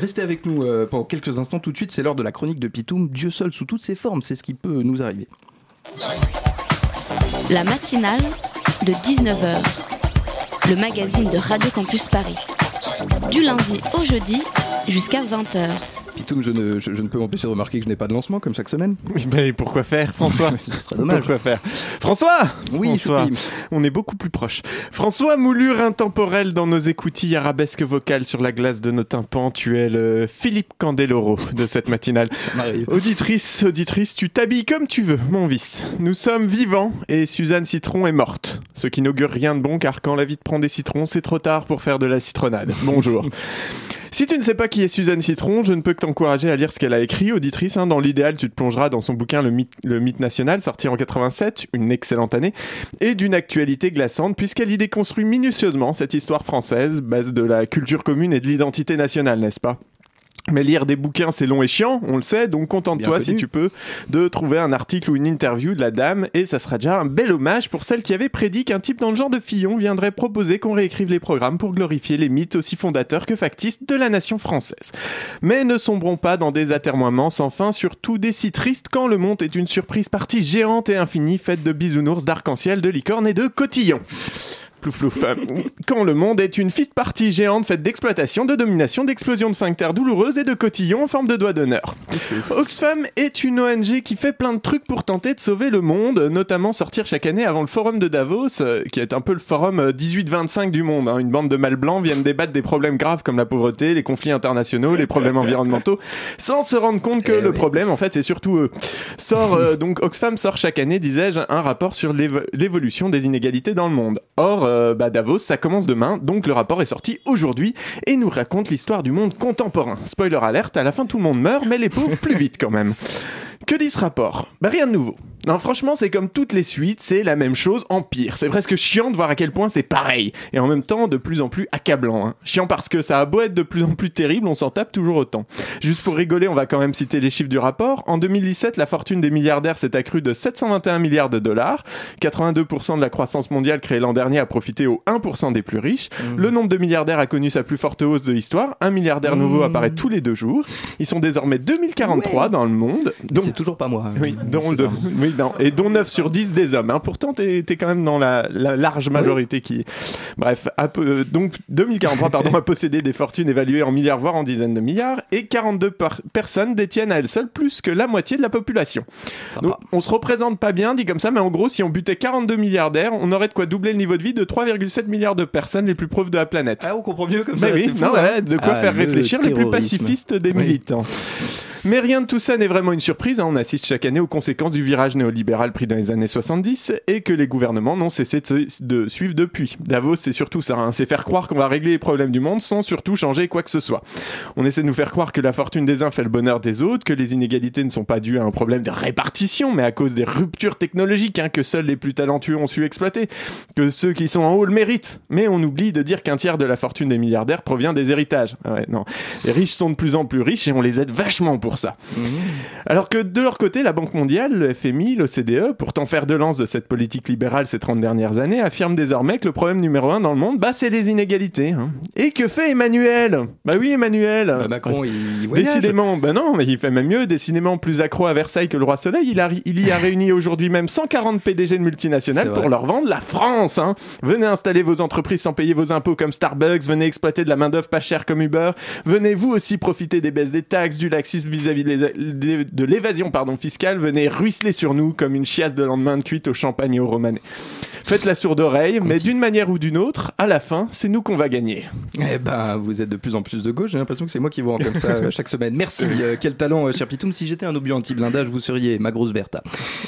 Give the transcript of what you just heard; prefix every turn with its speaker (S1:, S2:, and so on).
S1: Restez avec nous euh, pendant quelques instants. Tout de suite, c'est l'heure de la chronique de Pitoum. Dieu seul sous toutes ses formes, c'est ce qui peut nous arriver.
S2: La matinale de 19h. Le magazine de Radio Campus Paris. Du lundi au jeudi jusqu'à 20h.
S1: Je ne, je, je ne peux m'empêcher de remarquer que je n'ai pas de lancement comme chaque semaine.
S3: Mais pourquoi faire, François
S1: Ce serait dommage.
S3: Pourquoi faire François
S1: Oui,
S3: François,
S1: Choupi.
S3: on est beaucoup plus proche. François, moulure intemporelle dans nos écoutilles, arabesque vocale sur la glace de nos tympans, tu es le Philippe Candeloro de cette matinale. Auditrice, auditrice, tu t'habilles comme tu veux, mon vice. Nous sommes vivants et Suzanne Citron est morte. Ce qui n'augure rien de bon car quand la vie te prend des citrons, c'est trop tard pour faire de la citronnade. Bonjour. Si tu ne sais pas qui est Suzanne Citron, je ne peux que t'encourager à lire ce qu'elle a écrit, auditrice. hein. Dans l'idéal, tu te plongeras dans son bouquin Le mythe, Le mythe national, sorti en 87, une excellente année, et d'une actualité glaçante, puisqu'elle y déconstruit minutieusement cette histoire française, base de la culture commune et de l'identité nationale, n'est-ce pas? Mais lire des bouquins, c'est long et chiant, on le sait, donc contente-toi si tu peux de trouver un article ou une interview de la dame, et ça sera déjà un bel hommage pour celle qui avait prédit qu'un type dans le genre de Fillon viendrait proposer qu'on réécrive les programmes pour glorifier les mythes aussi fondateurs que factices de la nation française. Mais ne sombrons pas dans des atermoiements sans fin, surtout des si tristes quand le monde est une surprise partie géante et infinie faite de bisounours, d'arc-en-ciel, de licornes et de cotillons. Plouf plouf. Euh, Quand le monde est une fiste partie géante faite d'exploitation, de domination, d'explosion de sphincters douloureuses et de cotillons en forme de doigts d'honneur. Oxfam est une ONG qui fait plein de trucs pour tenter de sauver le monde, notamment sortir chaque année avant le forum de Davos, euh, qui est un peu le forum euh, 18-25 du monde. hein. Une bande de mâles blancs viennent débattre des problèmes graves comme la pauvreté, les conflits internationaux, les problèmes environnementaux, sans se rendre compte que
S1: Eh
S3: le
S1: oui.
S3: problème, en fait, c'est surtout eux. Sort, euh, donc Oxfam sort chaque année, disais-je, un rapport sur l'évo- l'évolution des inégalités dans le monde. Or, euh, bah, Davos, ça commence demain, donc le rapport est sorti aujourd'hui et nous raconte l'histoire du monde contemporain. Spoiler alerte, à la fin tout le monde meurt, mais les pauvres plus vite quand même. Que dit ce rapport? Bah rien de nouveau. Non, franchement, c'est comme toutes les suites, c'est la même chose en pire. C'est presque chiant de voir à quel point c'est pareil. Et en même temps, de plus en plus accablant. hein. Chiant parce que ça a beau être de plus en plus terrible, on s'en tape toujours autant. Juste pour rigoler, on va quand même citer les chiffres du rapport. En 2017, la fortune des milliardaires s'est accrue de 721 milliards de dollars. 82% de la croissance mondiale créée l'an dernier a profité aux 1% des plus riches. Le nombre de milliardaires a connu sa plus forte hausse de l'histoire. Un milliardaire nouveau apparaît tous les deux jours. Ils sont désormais 2043 dans le monde. Donc,
S1: C'est toujours pas moi. hein.
S3: oui, dont le- oui, non, et dont 9 sur 10 des hommes. hein. Pourtant, t'es es quand même dans la, la large majorité qui. Bref, à peu- donc 2043, pardon, a possédé des fortunes évaluées en milliards, voire en dizaines de milliards, et 42 par- personnes détiennent à elles seules plus que la moitié de la population.
S1: Sympa.
S3: Donc, on se représente pas bien, dit comme ça, mais en gros, si on butait 42 milliardaires, on aurait de quoi doubler le niveau de vie de 3,7 milliards de personnes les plus pauvres de la planète.
S1: Ah, on comprend mieux comme
S3: Bah
S1: ça.
S3: oui,
S1: c'est fou,
S3: non,
S1: hein.
S3: ouais, de quoi
S1: Ah,
S3: faire
S1: le
S3: réfléchir les plus pacifistes des
S1: Oui.
S3: militants. Mais rien de tout ça n'est vraiment une surprise. hein. On assiste chaque année aux conséquences du virage néolibéral pris dans les années 70 et que les gouvernements n'ont cessé de, suivre depuis. Davos, c'est surtout ça. hein. C'est faire croire qu'on va régler les problèmes du monde sans surtout changer quoi que ce soit. On essaie de nous faire croire que la fortune des uns fait le bonheur des autres, que les inégalités ne sont pas dues à un problème de répartition, mais à cause des ruptures technologiques hein, que seuls les plus talentueux ont su exploiter, que ceux qui sont en haut le méritent. Mais on oublie de dire qu'un tiers de la fortune des milliardaires provient des héritages. Ah non. Les riches sont de plus en plus riches et on les aide vachement pour ça. Alors que de leur côté, la Banque mondiale, le FMI, l'OCDE, pourtant fer de lance de cette politique libérale ces 30 dernières années, affirment désormais que le problème numéro un dans le monde, bah, c'est les inégalités. hein. Et que fait Emmanuel? Bah oui, Emmanuel
S1: Bah, Macron, il voyage.
S3: Décidément, bah non, mais il fait même mieux, décidément plus accro à Versailles que le roi Soleil. Il, a, il y a réuni aujourd'hui même 140 PDG de multinationales pour leur vendre la France. hein. Venez installer vos entreprises sans payer vos impôts comme Starbucks, venez exploiter de la main-d'œuvre pas chère comme Uber, venez vous aussi profiter des baisses des taxes, du laxisme vis-à-vis de l'é- de l'évasion pardon, fiscale, venez ruisseler sur nous comme une chiasse de lendemain de cuite au champagne et au romanais. Faites la sourde oreille, mais d'une manière ou d'une autre, à la fin, c'est nous qu'on va gagner.
S1: Eh ben, vous êtes de plus en plus de gauche. J'ai l'impression que c'est moi qui vous rends comme ça euh, chaque semaine. Merci. euh, quel talent, euh, cher Pitoum. Si j'étais un obus anti-blindage, vous seriez ma grosse Bertha.